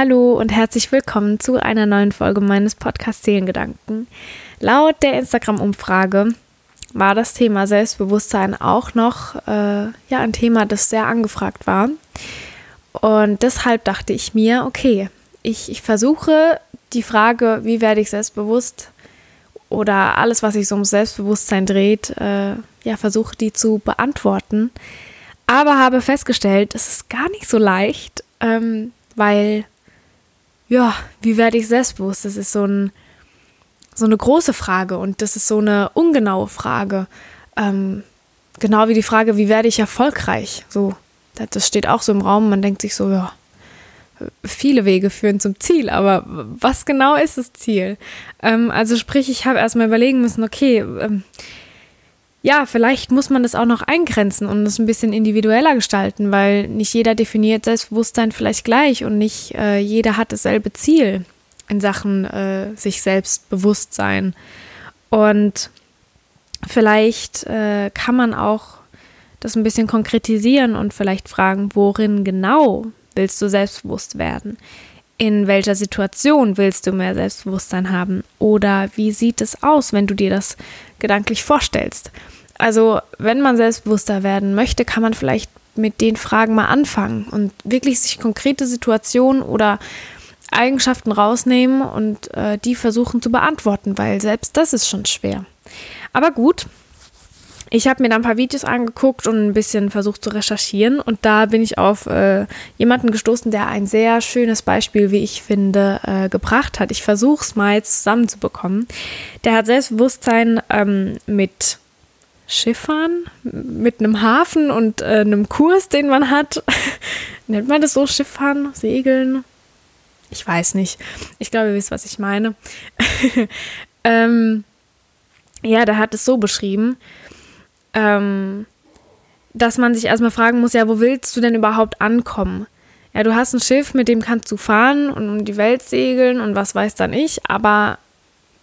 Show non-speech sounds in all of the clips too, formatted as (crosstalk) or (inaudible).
Hallo und herzlich willkommen zu einer neuen Folge meines Podcasts Seelengedanken. Laut der Instagram-Umfrage war das Thema Selbstbewusstsein auch noch äh, ja, ein Thema, das sehr angefragt war. Und deshalb dachte ich mir, okay, ich, ich versuche die Frage, wie werde ich selbstbewusst oder alles, was sich so um Selbstbewusstsein dreht, äh, ja, versuche die zu beantworten. Aber habe festgestellt, es ist gar nicht so leicht, ähm, weil ja, wie werde ich selbstbewusst? Das ist so, ein, so eine große Frage und das ist so eine ungenaue Frage. Ähm, genau wie die Frage, wie werde ich erfolgreich? So, das steht auch so im Raum. Man denkt sich so, ja, viele Wege führen zum Ziel, aber was genau ist das Ziel? Ähm, also sprich, ich habe erstmal überlegen müssen, okay, ähm, ja, vielleicht muss man das auch noch eingrenzen und es ein bisschen individueller gestalten, weil nicht jeder definiert Selbstbewusstsein vielleicht gleich und nicht äh, jeder hat dasselbe Ziel in Sachen äh, sich selbst bewusst sein. Und vielleicht äh, kann man auch das ein bisschen konkretisieren und vielleicht fragen, worin genau willst du selbstbewusst werden? In welcher Situation willst du mehr Selbstbewusstsein haben? Oder wie sieht es aus, wenn du dir das gedanklich vorstellst? Also, wenn man selbstbewusster werden möchte, kann man vielleicht mit den Fragen mal anfangen und wirklich sich konkrete Situationen oder Eigenschaften rausnehmen und äh, die versuchen zu beantworten, weil selbst das ist schon schwer. Aber gut, ich habe mir da ein paar Videos angeguckt und ein bisschen versucht zu recherchieren und da bin ich auf äh, jemanden gestoßen, der ein sehr schönes Beispiel, wie ich finde, äh, gebracht hat. Ich versuche es mal jetzt zusammenzubekommen. Der hat Selbstbewusstsein ähm, mit Schiffern, mit einem Hafen und äh, einem Kurs, den man hat. (laughs) Nennt man das so Schifffahren, Segeln? Ich weiß nicht. Ich glaube, ihr wisst, was ich meine. (laughs) ähm, ja, der hat es so beschrieben ähm, dass man sich erstmal fragen muss, ja, wo willst du denn überhaupt ankommen? Ja, du hast ein Schiff, mit dem kannst du fahren und um die Welt segeln und was weiß dann ich, aber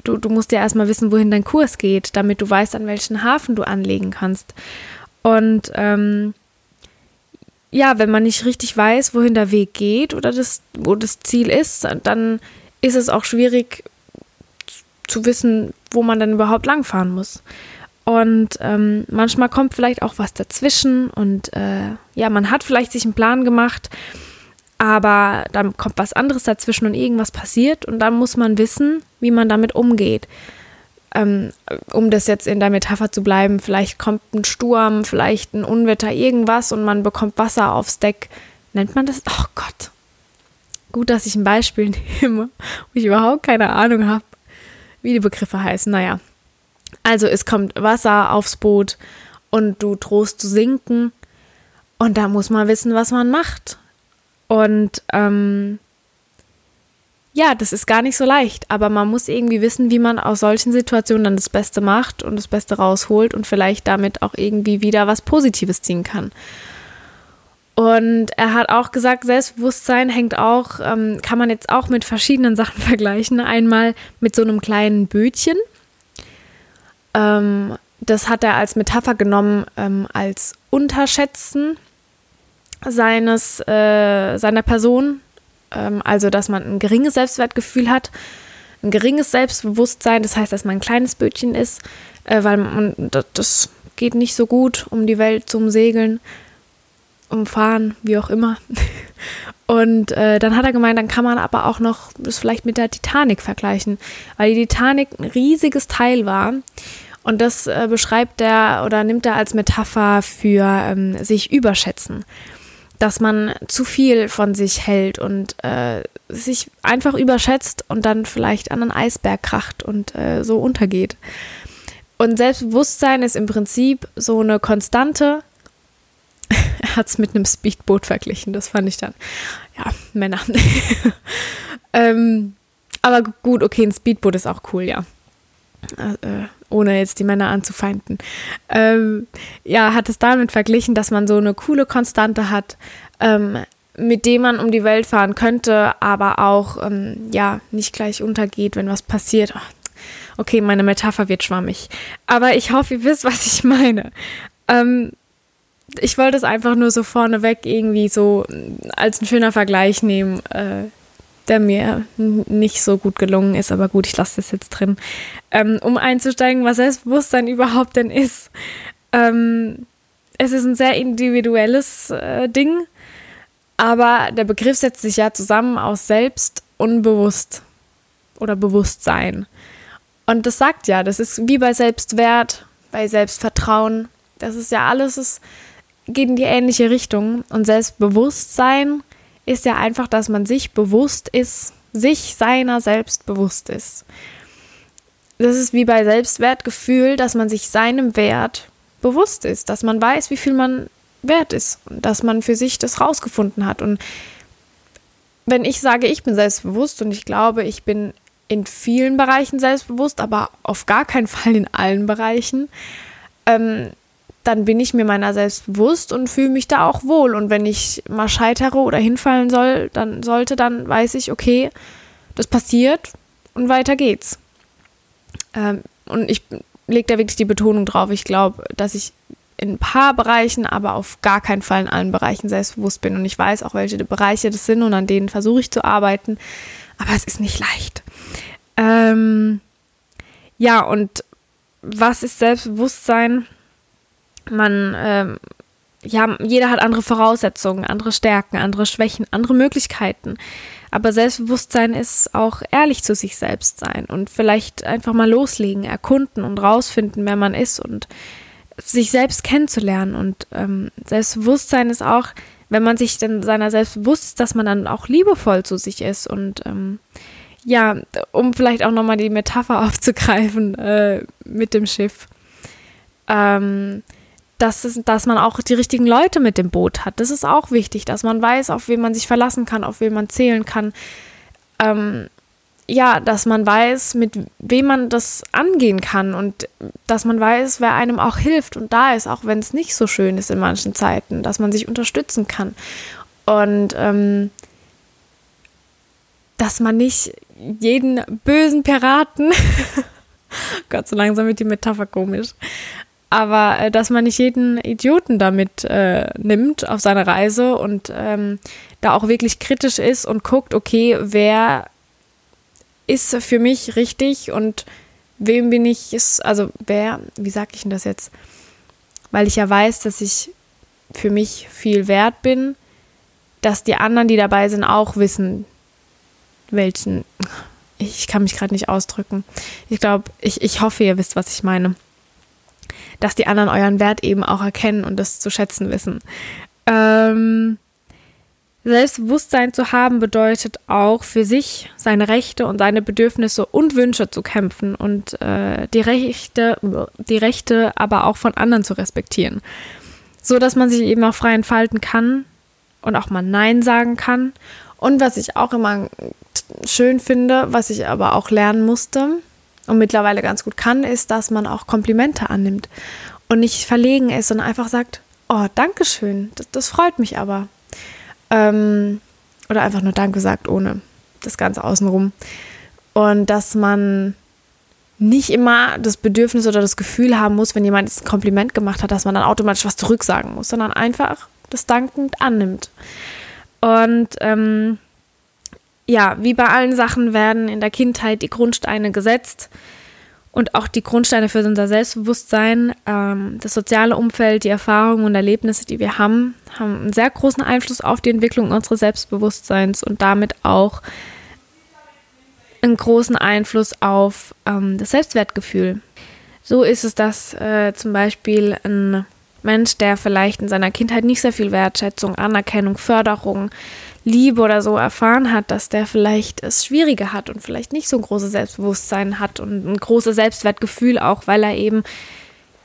du, du musst ja erstmal wissen, wohin dein Kurs geht, damit du weißt, an welchen Hafen du anlegen kannst. Und ähm, ja, wenn man nicht richtig weiß, wohin der Weg geht oder das, wo das Ziel ist, dann ist es auch schwierig zu wissen, wo man dann überhaupt langfahren muss. Und ähm, manchmal kommt vielleicht auch was dazwischen und äh, ja, man hat vielleicht sich einen Plan gemacht, aber dann kommt was anderes dazwischen und irgendwas passiert und dann muss man wissen, wie man damit umgeht. Ähm, um das jetzt in der Metapher zu bleiben, vielleicht kommt ein Sturm, vielleicht ein Unwetter, irgendwas und man bekommt Wasser aufs Deck. Nennt man das? Oh Gott. Gut, dass ich ein Beispiel (laughs) nehme, wo ich überhaupt keine Ahnung habe, wie die Begriffe heißen. Naja, also es kommt Wasser aufs Boot und du drohst zu sinken. Und da muss man wissen, was man macht. Und ähm, ja, das ist gar nicht so leicht, aber man muss irgendwie wissen, wie man aus solchen Situationen dann das Beste macht und das Beste rausholt und vielleicht damit auch irgendwie wieder was Positives ziehen kann. Und er hat auch gesagt, Selbstbewusstsein hängt auch, ähm, kann man jetzt auch mit verschiedenen Sachen (laughs) vergleichen. Einmal mit so einem kleinen Bötchen, ähm, das hat er als Metapher genommen, ähm, als Unterschätzen seines, äh, seiner Person. Ähm, also, dass man ein geringes Selbstwertgefühl hat, ein geringes Selbstbewusstsein. Das heißt, dass man ein kleines Bötchen ist, äh, weil man, das, geht nicht so gut um die Welt zum Segeln, umfahren, wie auch immer. (laughs) Und äh, dann hat er gemeint, dann kann man aber auch noch das vielleicht mit der Titanic vergleichen, weil die Titanic ein riesiges Teil war und das äh, beschreibt er oder nimmt er als Metapher für ähm, sich überschätzen. Dass man zu viel von sich hält und äh, sich einfach überschätzt und dann vielleicht an einen Eisberg kracht und äh, so untergeht. Und Selbstbewusstsein ist im Prinzip so eine Konstante. (laughs) er hat es mit einem Speedboot verglichen, das fand ich dann. Ja, Männer. (laughs) ähm, aber gut, okay, ein Speedboot ist auch cool, ja. Äh, ohne jetzt die Männer anzufeinden, ähm, ja, hat es damit verglichen, dass man so eine coole Konstante hat, ähm, mit dem man um die Welt fahren könnte, aber auch, ähm, ja, nicht gleich untergeht, wenn was passiert. Okay, meine Metapher wird schwammig. Aber ich hoffe, ihr wisst, was ich meine. Ähm, ich wollte es einfach nur so vorneweg irgendwie so als ein schöner Vergleich nehmen, äh, der mir nicht so gut gelungen ist, aber gut, ich lasse das jetzt drin. Ähm, um einzusteigen, was Selbstbewusstsein überhaupt denn ist. Ähm, es ist ein sehr individuelles äh, Ding, aber der Begriff setzt sich ja zusammen aus Selbst und Bewusst oder Bewusstsein. Und das sagt ja, das ist wie bei Selbstwert, bei Selbstvertrauen. Das ist ja alles, es geht in die ähnliche Richtung. Und Selbstbewusstsein ist ja einfach, dass man sich bewusst ist, sich seiner selbst bewusst ist. Das ist wie bei Selbstwertgefühl, dass man sich seinem Wert bewusst ist, dass man weiß, wie viel man wert ist und dass man für sich das rausgefunden hat. Und wenn ich sage, ich bin selbstbewusst und ich glaube, ich bin in vielen Bereichen selbstbewusst, aber auf gar keinen Fall in allen Bereichen, ähm, dann bin ich mir meiner selbst bewusst und fühle mich da auch wohl. Und wenn ich mal scheitere oder hinfallen soll, dann sollte, dann weiß ich, okay, das passiert und weiter geht's. Ähm, und ich lege da wirklich die Betonung drauf. Ich glaube, dass ich in ein paar Bereichen, aber auf gar keinen Fall in allen Bereichen selbstbewusst bin. Und ich weiß auch, welche Bereiche das sind und an denen versuche ich zu arbeiten. Aber es ist nicht leicht. Ähm, ja, und was ist Selbstbewusstsein? Man, ähm, ja, jeder hat andere Voraussetzungen, andere Stärken, andere Schwächen, andere Möglichkeiten. Aber Selbstbewusstsein ist auch ehrlich zu sich selbst sein und vielleicht einfach mal loslegen, erkunden und rausfinden, wer man ist und sich selbst kennenzulernen. Und ähm, Selbstbewusstsein ist auch, wenn man sich denn seiner selbst bewusst ist, dass man dann auch liebevoll zu sich ist. Und ähm, ja, um vielleicht auch nochmal die Metapher (laughs) aufzugreifen äh, mit dem Schiff. Ähm, dass, es, dass man auch die richtigen Leute mit dem Boot hat. Das ist auch wichtig, dass man weiß, auf wen man sich verlassen kann, auf wen man zählen kann. Ähm, ja, dass man weiß, mit wem man das angehen kann und dass man weiß, wer einem auch hilft und da ist, auch wenn es nicht so schön ist in manchen Zeiten, dass man sich unterstützen kann. Und ähm, dass man nicht jeden bösen Piraten, (laughs) Gott, so langsam wird die Metapher komisch, aber äh, dass man nicht jeden Idioten damit äh, nimmt auf seine Reise und ähm, da auch wirklich kritisch ist und guckt, okay, wer ist für mich richtig und wem bin ich, ist, also wer, wie sage ich denn das jetzt? Weil ich ja weiß, dass ich für mich viel wert bin, dass die anderen, die dabei sind, auch wissen, welchen. Ich kann mich gerade nicht ausdrücken. Ich glaube, ich, ich hoffe, ihr wisst, was ich meine. Dass die anderen euren Wert eben auch erkennen und das zu schätzen wissen. Ähm, Selbstbewusstsein zu haben bedeutet auch für sich seine Rechte und seine Bedürfnisse und Wünsche zu kämpfen und äh, die Rechte, die Rechte aber auch von anderen zu respektieren, so dass man sich eben auch frei entfalten kann und auch mal Nein sagen kann. Und was ich auch immer schön finde, was ich aber auch lernen musste und mittlerweile ganz gut kann, ist, dass man auch Komplimente annimmt und nicht verlegen ist und einfach sagt, oh, danke schön, das, das freut mich aber. Ähm, oder einfach nur Danke sagt, ohne das Ganze außenrum. Und dass man nicht immer das Bedürfnis oder das Gefühl haben muss, wenn jemand ein Kompliment gemacht hat, dass man dann automatisch was zurücksagen muss, sondern einfach das dankend annimmt. Und ähm, ja, wie bei allen Sachen werden in der Kindheit die Grundsteine gesetzt und auch die Grundsteine für unser Selbstbewusstsein, ähm, das soziale Umfeld, die Erfahrungen und Erlebnisse, die wir haben, haben einen sehr großen Einfluss auf die Entwicklung unseres Selbstbewusstseins und damit auch einen großen Einfluss auf ähm, das Selbstwertgefühl. So ist es, dass äh, zum Beispiel ein Mensch, der vielleicht in seiner Kindheit nicht sehr viel Wertschätzung, Anerkennung, Förderung, Liebe oder so erfahren hat, dass der vielleicht es schwieriger hat und vielleicht nicht so ein großes Selbstbewusstsein hat und ein großes Selbstwertgefühl auch, weil er eben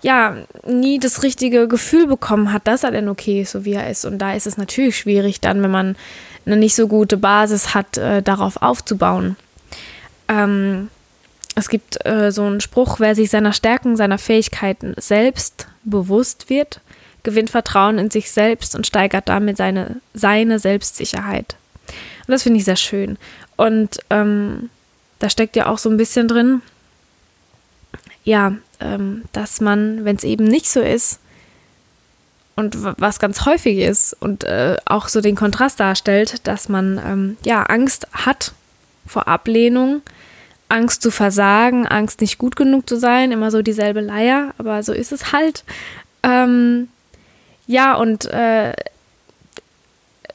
ja nie das richtige Gefühl bekommen hat, dass er denn okay ist, so wie er ist. Und da ist es natürlich schwierig dann, wenn man eine nicht so gute Basis hat, äh, darauf aufzubauen. Ähm, es gibt äh, so einen Spruch, wer sich seiner Stärken, seiner Fähigkeiten selbst bewusst wird, gewinnt Vertrauen in sich selbst und steigert damit seine, seine Selbstsicherheit. Und das finde ich sehr schön. Und ähm, da steckt ja auch so ein bisschen drin, ja, ähm, dass man, wenn es eben nicht so ist, und was ganz häufig ist und äh, auch so den Kontrast darstellt, dass man ähm, ja Angst hat vor Ablehnung, Angst zu versagen, Angst nicht gut genug zu sein, immer so dieselbe Leier, aber so ist es halt. Ähm, ja, und äh,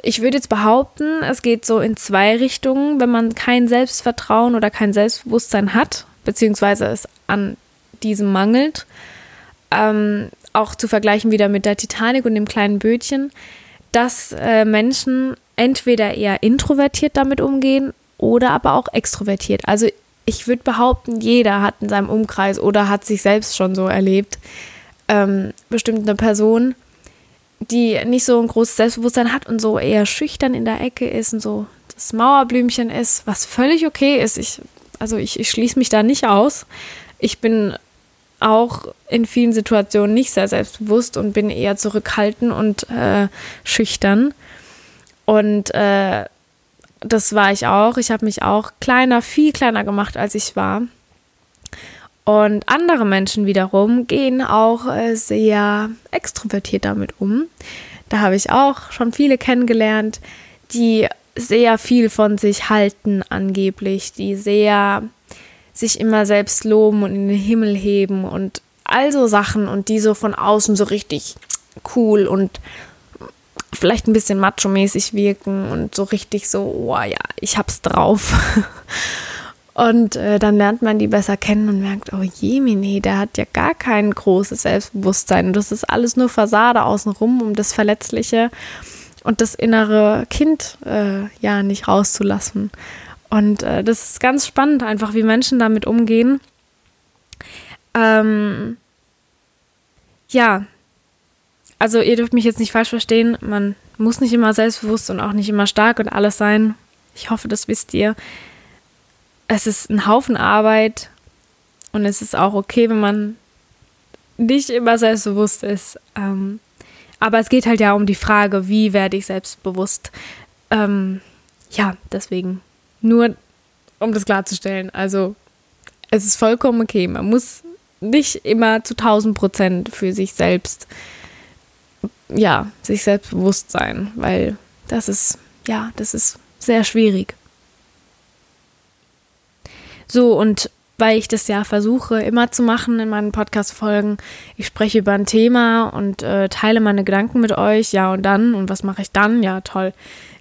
ich würde jetzt behaupten, es geht so in zwei Richtungen, wenn man kein Selbstvertrauen oder kein Selbstbewusstsein hat, beziehungsweise es an diesem mangelt. Ähm, auch zu vergleichen wieder mit der Titanic und dem kleinen Bötchen, dass äh, Menschen entweder eher introvertiert damit umgehen oder aber auch extrovertiert. Also ich würde behaupten, jeder hat in seinem Umkreis oder hat sich selbst schon so erlebt, ähm, bestimmt eine Person, die nicht so ein großes Selbstbewusstsein hat und so eher schüchtern in der Ecke ist und so das Mauerblümchen ist, was völlig okay ist. Ich, also ich, ich schließe mich da nicht aus. Ich bin auch in vielen Situationen nicht sehr selbstbewusst und bin eher zurückhaltend und äh, schüchtern. Und äh, das war ich auch. Ich habe mich auch kleiner, viel kleiner gemacht, als ich war. Und andere Menschen wiederum gehen auch äh, sehr extrovertiert damit um. Da habe ich auch schon viele kennengelernt, die sehr viel von sich halten angeblich, die sehr sich immer selbst loben und in den Himmel heben und all so Sachen und die so von außen so richtig cool und vielleicht ein bisschen macho-mäßig wirken und so richtig so, oh ja, ich hab's drauf. (laughs) Und äh, dann lernt man die besser kennen und merkt, oh Jemine, der hat ja gar kein großes Selbstbewusstsein. Und das ist alles nur Fassade außenrum, um das Verletzliche und das innere Kind äh, ja nicht rauszulassen. Und äh, das ist ganz spannend, einfach wie Menschen damit umgehen. Ähm, ja, also ihr dürft mich jetzt nicht falsch verstehen, man muss nicht immer selbstbewusst und auch nicht immer stark und alles sein. Ich hoffe, das wisst ihr. Es ist ein Haufen Arbeit und es ist auch okay, wenn man nicht immer selbstbewusst ist. Ähm, aber es geht halt ja um die Frage, wie werde ich selbstbewusst. Ähm, ja, deswegen nur um das klarzustellen. Also es ist vollkommen okay. Man muss nicht immer zu 1000 Prozent für sich selbst ja, sich selbstbewusst sein, weil das ist, ja, das ist sehr schwierig. So, und weil ich das ja versuche immer zu machen in meinen Podcast-Folgen, ich spreche über ein Thema und äh, teile meine Gedanken mit euch, ja und dann, und was mache ich dann? Ja, toll.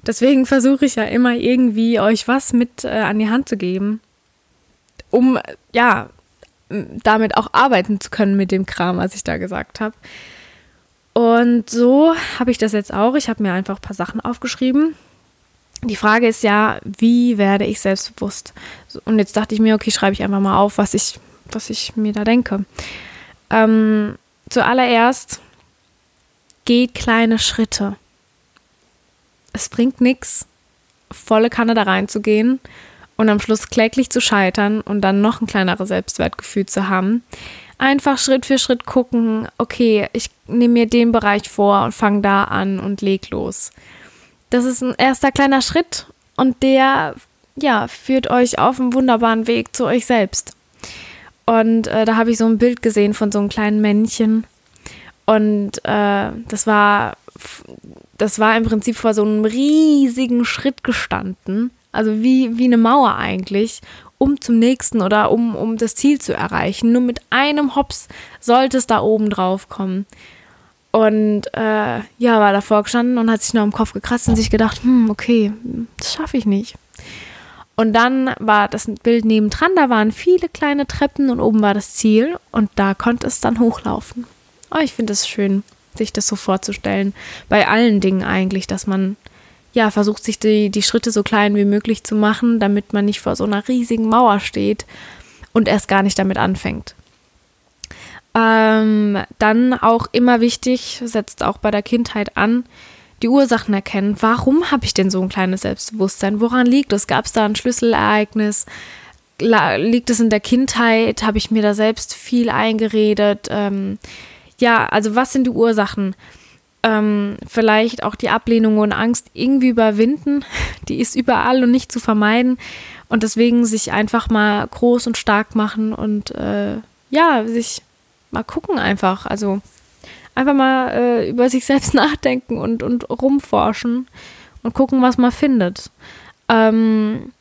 Deswegen versuche ich ja immer irgendwie euch was mit äh, an die Hand zu geben, um, ja, damit auch arbeiten zu können mit dem Kram, was ich da gesagt habe. Und so habe ich das jetzt auch. Ich habe mir einfach ein paar Sachen aufgeschrieben. Die Frage ist ja, wie werde ich selbstbewusst? Und jetzt dachte ich mir, okay, schreibe ich einfach mal auf, was ich, was ich mir da denke. Ähm, zuallererst geht kleine Schritte. Es bringt nichts, volle Kanne da reinzugehen und am Schluss kläglich zu scheitern und dann noch ein kleineres Selbstwertgefühl zu haben einfach Schritt für Schritt gucken, okay, ich nehme mir den Bereich vor und fange da an und leg los. Das ist ein erster kleiner Schritt und der, ja, führt euch auf einen wunderbaren Weg zu euch selbst. Und äh, da habe ich so ein Bild gesehen von so einem kleinen Männchen. Und äh, das war, das war im Prinzip vor so einem riesigen Schritt gestanden. Also wie, wie eine Mauer eigentlich um zum nächsten oder um, um das Ziel zu erreichen. Nur mit einem Hops sollte es da oben drauf kommen. Und äh, ja, war davor gestanden und hat sich nur im Kopf gekratzt und sich gedacht, hm, okay, das schaffe ich nicht. Und dann war das Bild nebendran, da waren viele kleine Treppen und oben war das Ziel und da konnte es dann hochlaufen. Oh, ich finde es schön, sich das so vorzustellen. Bei allen Dingen eigentlich, dass man ja, versucht sich die, die Schritte so klein wie möglich zu machen, damit man nicht vor so einer riesigen Mauer steht und erst gar nicht damit anfängt. Ähm, dann auch immer wichtig, setzt auch bei der Kindheit an, die Ursachen erkennen. Warum habe ich denn so ein kleines Selbstbewusstsein? Woran liegt es? Gab es da ein Schlüsselereignis? Liegt es in der Kindheit? Habe ich mir da selbst viel eingeredet? Ähm, ja, also was sind die Ursachen? Ähm, vielleicht auch die Ablehnung und Angst irgendwie überwinden. (laughs) Die ist überall und nicht zu vermeiden. Und deswegen sich einfach mal groß und stark machen und äh, ja, sich mal gucken einfach. Also einfach mal äh, über sich (laughs) selbst nachdenken und, und rumforschen und gucken, was man findet. Ähm,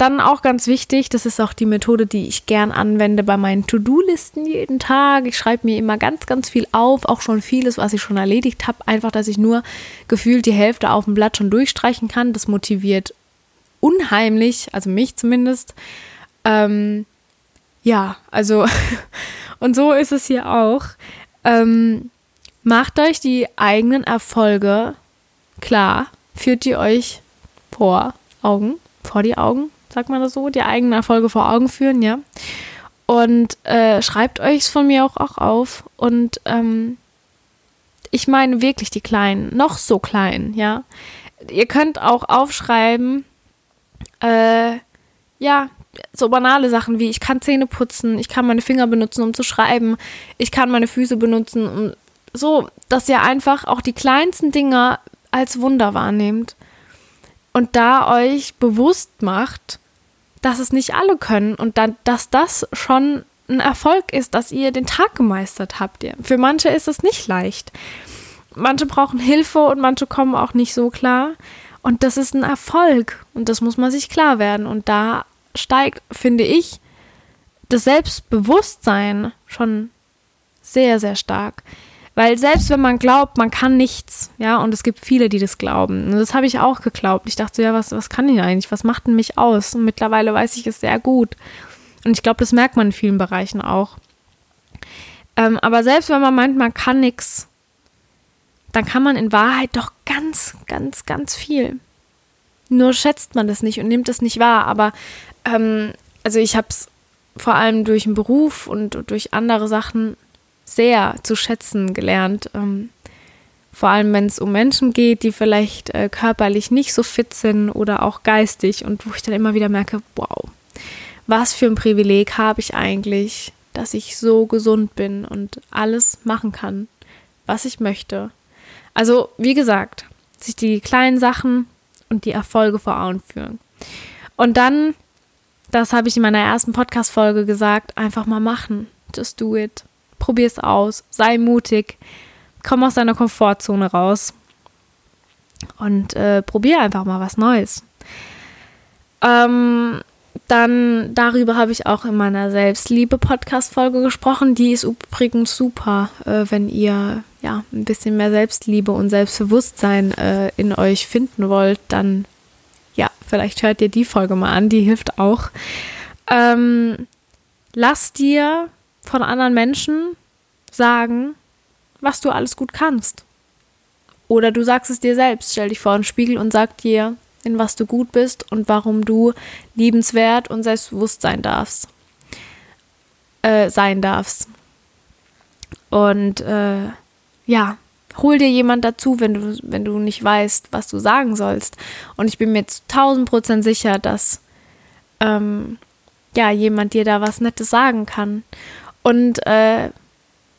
dann auch ganz wichtig, das ist auch die Methode, die ich gern anwende bei meinen To-Do-Listen jeden Tag. Ich schreibe mir immer ganz, ganz viel auf, auch schon vieles, was ich schon erledigt habe. Einfach, dass ich nur gefühlt die Hälfte auf dem Blatt schon durchstreichen kann. Das motiviert unheimlich, also mich zumindest. Ähm, ja, also, (laughs) und so ist es hier auch. Ähm, macht euch die eigenen Erfolge klar, führt die euch vor Augen, vor die Augen sagt man das so, die eigenen Erfolge vor Augen führen, ja. Und äh, schreibt euch von mir auch, auch auf. Und ähm, ich meine wirklich die kleinen, noch so klein, ja. Ihr könnt auch aufschreiben, äh, ja, so banale Sachen wie ich kann Zähne putzen, ich kann meine Finger benutzen, um zu schreiben, ich kann meine Füße benutzen, um so, dass ihr einfach auch die kleinsten Dinge als Wunder wahrnehmt und da euch bewusst macht, dass es nicht alle können und dann, dass das schon ein Erfolg ist, dass ihr den Tag gemeistert habt. Für manche ist es nicht leicht. Manche brauchen Hilfe und manche kommen auch nicht so klar. Und das ist ein Erfolg und das muss man sich klar werden. Und da steigt, finde ich, das Selbstbewusstsein schon sehr, sehr stark. Weil selbst wenn man glaubt, man kann nichts, ja, und es gibt viele, die das glauben. Und das habe ich auch geglaubt. Ich dachte, ja, was, was kann ich eigentlich? Was macht denn mich aus? Und mittlerweile weiß ich es sehr gut. Und ich glaube, das merkt man in vielen Bereichen auch. Ähm, aber selbst wenn man meint, man kann nichts, dann kann man in Wahrheit doch ganz, ganz, ganz viel. Nur schätzt man das nicht und nimmt es nicht wahr. Aber ähm, also ich habe es vor allem durch den Beruf und durch andere Sachen sehr zu schätzen gelernt. Ähm, vor allem, wenn es um Menschen geht, die vielleicht äh, körperlich nicht so fit sind oder auch geistig und wo ich dann immer wieder merke, wow, was für ein Privileg habe ich eigentlich, dass ich so gesund bin und alles machen kann, was ich möchte. Also, wie gesagt, sich die kleinen Sachen und die Erfolge vor Augen führen. Und dann, das habe ich in meiner ersten Podcast-Folge gesagt, einfach mal machen. Just do it probier es aus, sei mutig, komm aus deiner Komfortzone raus und äh, probier einfach mal was Neues. Ähm, dann darüber habe ich auch in meiner Selbstliebe-Podcast-Folge gesprochen. Die ist übrigens super, äh, wenn ihr ja ein bisschen mehr Selbstliebe und Selbstbewusstsein äh, in euch finden wollt, dann ja, vielleicht hört ihr die Folge mal an, die hilft auch. Ähm, lass dir von anderen Menschen sagen, was du alles gut kannst. Oder du sagst es dir selbst, stell dich vor einen Spiegel und sag dir, in was du gut bist und warum du liebenswert und selbstbewusst sein darfst. Äh, sein darfst. Und äh, ja, hol dir jemand dazu, wenn du, wenn du nicht weißt, was du sagen sollst. Und ich bin mir zu 1000 Prozent sicher, dass ähm, ja, jemand dir da was Nettes sagen kann. Und äh,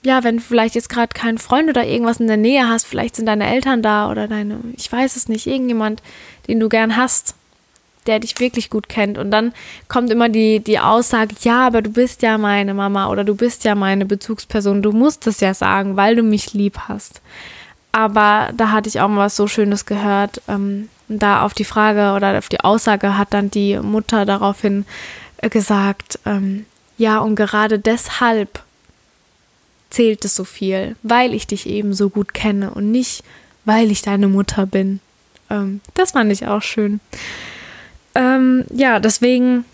ja, wenn du vielleicht jetzt gerade keinen Freund oder irgendwas in der Nähe hast, vielleicht sind deine Eltern da oder deine, ich weiß es nicht, irgendjemand, den du gern hast, der dich wirklich gut kennt. Und dann kommt immer die, die Aussage, ja, aber du bist ja meine Mama oder du bist ja meine Bezugsperson, du musst es ja sagen, weil du mich lieb hast. Aber da hatte ich auch mal was so Schönes gehört. Ähm, da auf die Frage oder auf die Aussage hat dann die Mutter daraufhin äh, gesagt, ähm, ja, und gerade deshalb zählt es so viel, weil ich dich eben so gut kenne und nicht, weil ich deine Mutter bin. Ähm, das fand ich auch schön. Ähm, ja, deswegen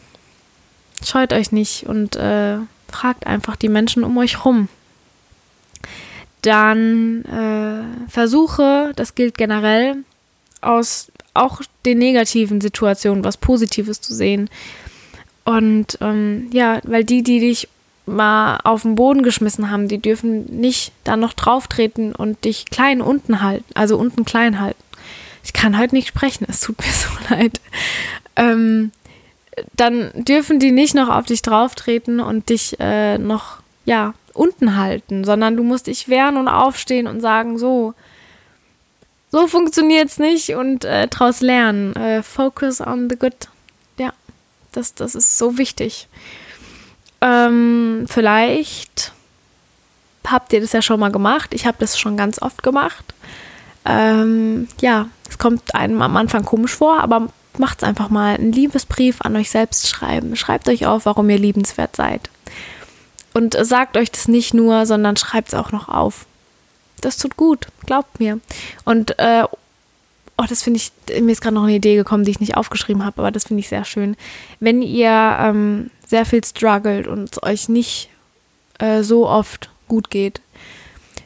scheut euch nicht und äh, fragt einfach die Menschen um euch rum. Dann äh, versuche, das gilt generell, aus auch den negativen Situationen was Positives zu sehen. Und ähm, ja, weil die, die dich mal auf den Boden geschmissen haben, die dürfen nicht da noch drauf treten und dich klein unten halten, also unten klein halten. Ich kann heute nicht sprechen, es tut mir (laughs) so leid. Ähm, dann dürfen die nicht noch auf dich drauf treten und dich äh, noch, ja, unten halten, sondern du musst dich wehren und aufstehen und sagen, so, so funktioniert es nicht und äh, daraus lernen. Äh, focus on the good das, das ist so wichtig. Ähm, vielleicht habt ihr das ja schon mal gemacht. Ich habe das schon ganz oft gemacht. Ähm, ja, es kommt einem am Anfang komisch vor, aber macht es einfach mal. Einen Liebesbrief an euch selbst schreiben. Schreibt euch auf, warum ihr liebenswert seid. Und sagt euch das nicht nur, sondern schreibt es auch noch auf. Das tut gut, glaubt mir. Und äh, oh, das finde ich, mir ist gerade noch eine Idee gekommen, die ich nicht aufgeschrieben habe, aber das finde ich sehr schön. Wenn ihr ähm, sehr viel struggelt und es euch nicht äh, so oft gut geht,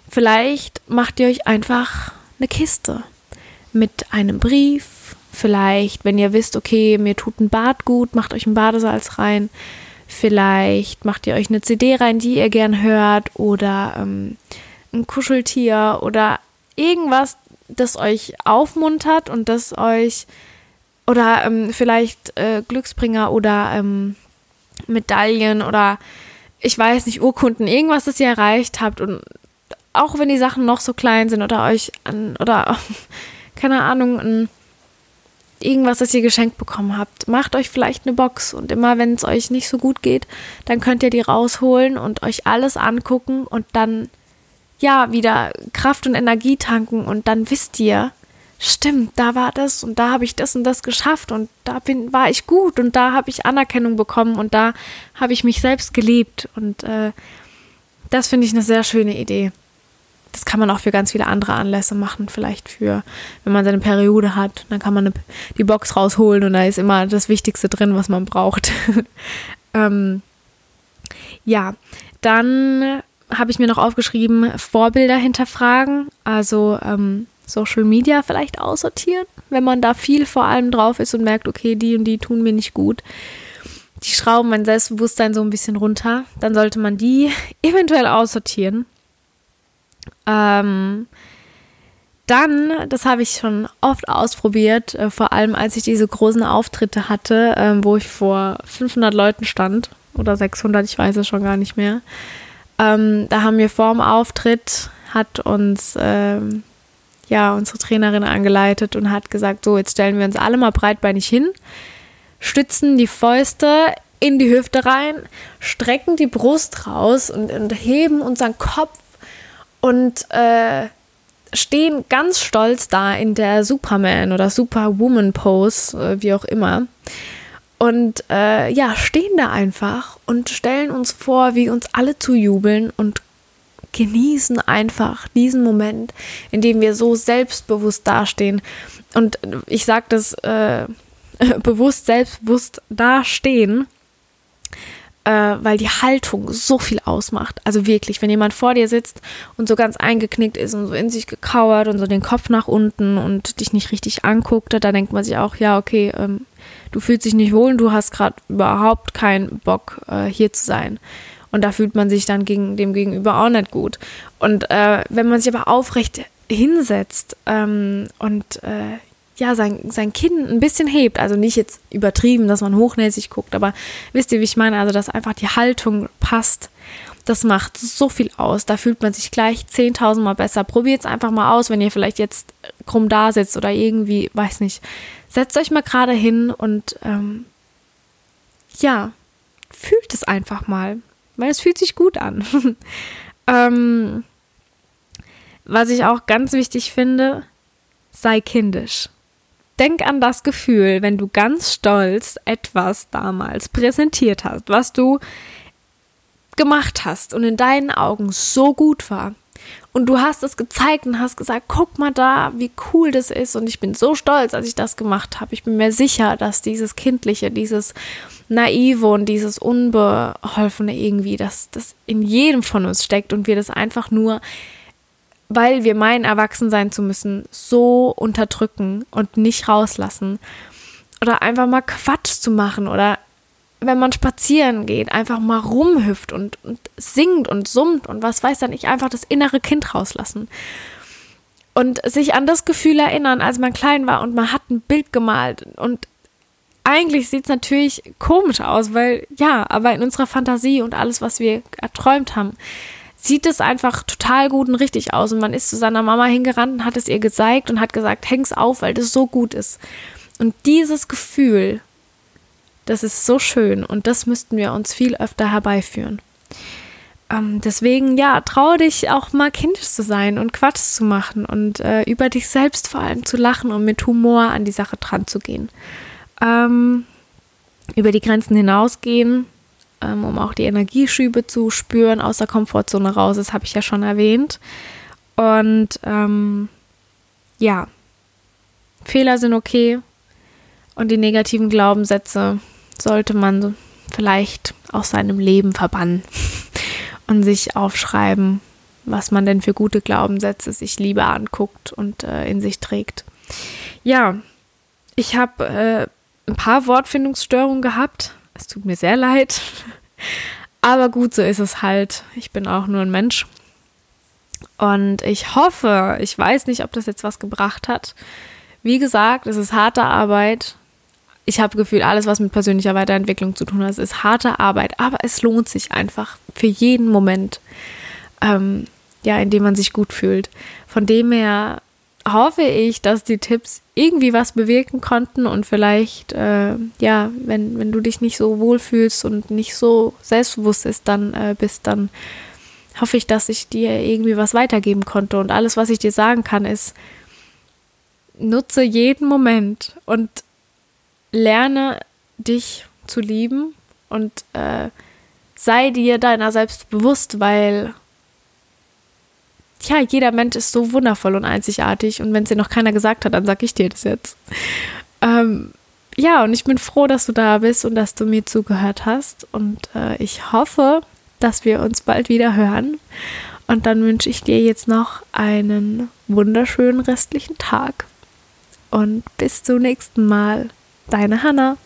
vielleicht macht ihr euch einfach eine Kiste mit einem Brief. Vielleicht, wenn ihr wisst, okay, mir tut ein Bad gut, macht euch ein Badesalz rein. Vielleicht macht ihr euch eine CD rein, die ihr gern hört oder ähm, ein Kuscheltier oder irgendwas, das euch aufmuntert und das euch oder ähm, vielleicht äh, Glücksbringer oder ähm, Medaillen oder ich weiß nicht, Urkunden, irgendwas, das ihr erreicht habt und auch wenn die Sachen noch so klein sind oder euch an, oder (laughs) keine Ahnung, ein, irgendwas, das ihr geschenkt bekommen habt, macht euch vielleicht eine Box und immer wenn es euch nicht so gut geht, dann könnt ihr die rausholen und euch alles angucken und dann ja, wieder Kraft und Energie tanken und dann wisst ihr, stimmt, da war das und da habe ich das und das geschafft und da bin, war ich gut und da habe ich Anerkennung bekommen und da habe ich mich selbst geliebt und äh, das finde ich eine sehr schöne Idee. Das kann man auch für ganz viele andere Anlässe machen, vielleicht für, wenn man seine Periode hat, dann kann man eine, die Box rausholen und da ist immer das Wichtigste drin, was man braucht. (laughs) ähm, ja, dann habe ich mir noch aufgeschrieben, Vorbilder hinterfragen, also ähm, Social Media vielleicht aussortieren, wenn man da viel vor allem drauf ist und merkt, okay, die und die tun mir nicht gut. Die schrauben mein Selbstbewusstsein so ein bisschen runter. Dann sollte man die (laughs) eventuell aussortieren. Ähm, dann, das habe ich schon oft ausprobiert, äh, vor allem als ich diese großen Auftritte hatte, äh, wo ich vor 500 Leuten stand oder 600, ich weiß es schon gar nicht mehr. Ähm, da haben wir vor dem Auftritt, hat uns ähm, ja unsere Trainerin angeleitet und hat gesagt, so jetzt stellen wir uns alle mal breitbeinig hin, stützen die Fäuste in die Hüfte rein, strecken die Brust raus und, und heben unseren Kopf und äh, stehen ganz stolz da in der Superman oder Superwoman Pose, äh, wie auch immer und äh, ja, stehen da einfach und stellen uns vor, wie uns alle zujubeln und genießen einfach diesen Moment, in dem wir so selbstbewusst dastehen. Und ich sage das äh, (laughs) bewusst, selbstbewusst dastehen, äh, weil die Haltung so viel ausmacht. Also wirklich, wenn jemand vor dir sitzt und so ganz eingeknickt ist und so in sich gekauert und so den Kopf nach unten und dich nicht richtig anguckt, da denkt man sich auch, ja, okay, ähm, du fühlst dich nicht wohl und du hast gerade überhaupt keinen Bock, äh, hier zu sein. Und da fühlt man sich dann gegen, dem Gegenüber auch nicht gut. Und äh, wenn man sich aber aufrecht hinsetzt ähm, und äh, ja, sein, sein Kinn ein bisschen hebt, also nicht jetzt übertrieben, dass man hochnäsig guckt, aber wisst ihr, wie ich meine? Also, dass einfach die Haltung passt. Das macht so viel aus. Da fühlt man sich gleich 10.000 Mal besser. Probiert es einfach mal aus, wenn ihr vielleicht jetzt krumm da sitzt oder irgendwie, weiß nicht, setzt euch mal gerade hin und ähm, ja, fühlt es einfach mal, weil es fühlt sich gut an. (laughs) ähm, was ich auch ganz wichtig finde, sei kindisch. Denk an das Gefühl, wenn du ganz stolz etwas damals präsentiert hast, was du gemacht hast und in deinen Augen so gut war. Und du hast es gezeigt und hast gesagt, guck mal da, wie cool das ist. Und ich bin so stolz, als ich das gemacht habe. Ich bin mir sicher, dass dieses Kindliche, dieses Naive und dieses Unbeholfene irgendwie, dass das in jedem von uns steckt und wir das einfach nur, weil wir meinen, erwachsen sein zu müssen, so unterdrücken und nicht rauslassen. Oder einfach mal Quatsch zu machen oder wenn man spazieren geht, einfach mal rumhüpft und, und singt und summt und was weiß dann ich, einfach das innere Kind rauslassen. Und sich an das Gefühl erinnern, als man klein war und man hat ein Bild gemalt und eigentlich sieht es natürlich komisch aus, weil ja, aber in unserer Fantasie und alles, was wir erträumt haben, sieht es einfach total gut und richtig aus. Und man ist zu seiner Mama hingerannt und hat es ihr gezeigt und hat gesagt, häng's auf, weil das so gut ist. Und dieses Gefühl das ist so schön und das müssten wir uns viel öfter herbeiführen. ähm, deswegen, ja, trau dich auch mal kindisch zu sein und Quatsch zu machen und äh, über dich selbst vor allem zu lachen und mit Humor an die Sache dran zu gehen. Ähm, über die Grenzen hinausgehen, ähm, um auch die Energieschübe zu spüren, aus der Komfortzone raus, das habe ich ja schon erwähnt. Und ähm, ja, Fehler sind okay und die negativen Glaubenssätze sollte man vielleicht aus seinem Leben verbannen (laughs) und sich aufschreiben, was man denn für gute Glaubenssätze sich lieber anguckt und äh, in sich trägt. Ja, ich habe äh, ein paar Wortfindungsstörungen gehabt. Es tut mir sehr leid. Aber gut, so ist es halt. Ich bin auch nur ein Mensch. Und ich hoffe, ich weiß nicht, ob das jetzt was gebracht hat. Wie gesagt, es ist harte Arbeit ich habe Gefühl, alles, was mit persönlicher Weiterentwicklung zu tun hat, ist harte Arbeit, aber es lohnt sich einfach für jeden Moment, ähm, ja, in dem man sich gut fühlt. Von dem her hoffe ich, dass die Tipps irgendwie was bewirken konnten und vielleicht, äh, ja, wenn, wenn du dich nicht so wohl fühlst und nicht so selbstbewusst ist, dann äh, bist, dann hoffe ich, dass ich dir irgendwie was weitergeben konnte. Und alles, was ich dir sagen kann, ist, nutze jeden Moment und lerne dich zu lieben und äh, sei dir deiner selbst bewusst, weil ja, jeder Mensch ist so wundervoll und einzigartig und wenn es dir noch keiner gesagt hat, dann sag ich dir das jetzt. Ähm, ja, und ich bin froh, dass du da bist und dass du mir zugehört hast und äh, ich hoffe, dass wir uns bald wieder hören und dann wünsche ich dir jetzt noch einen wunderschönen restlichen Tag und bis zum nächsten Mal. Deine Hanna.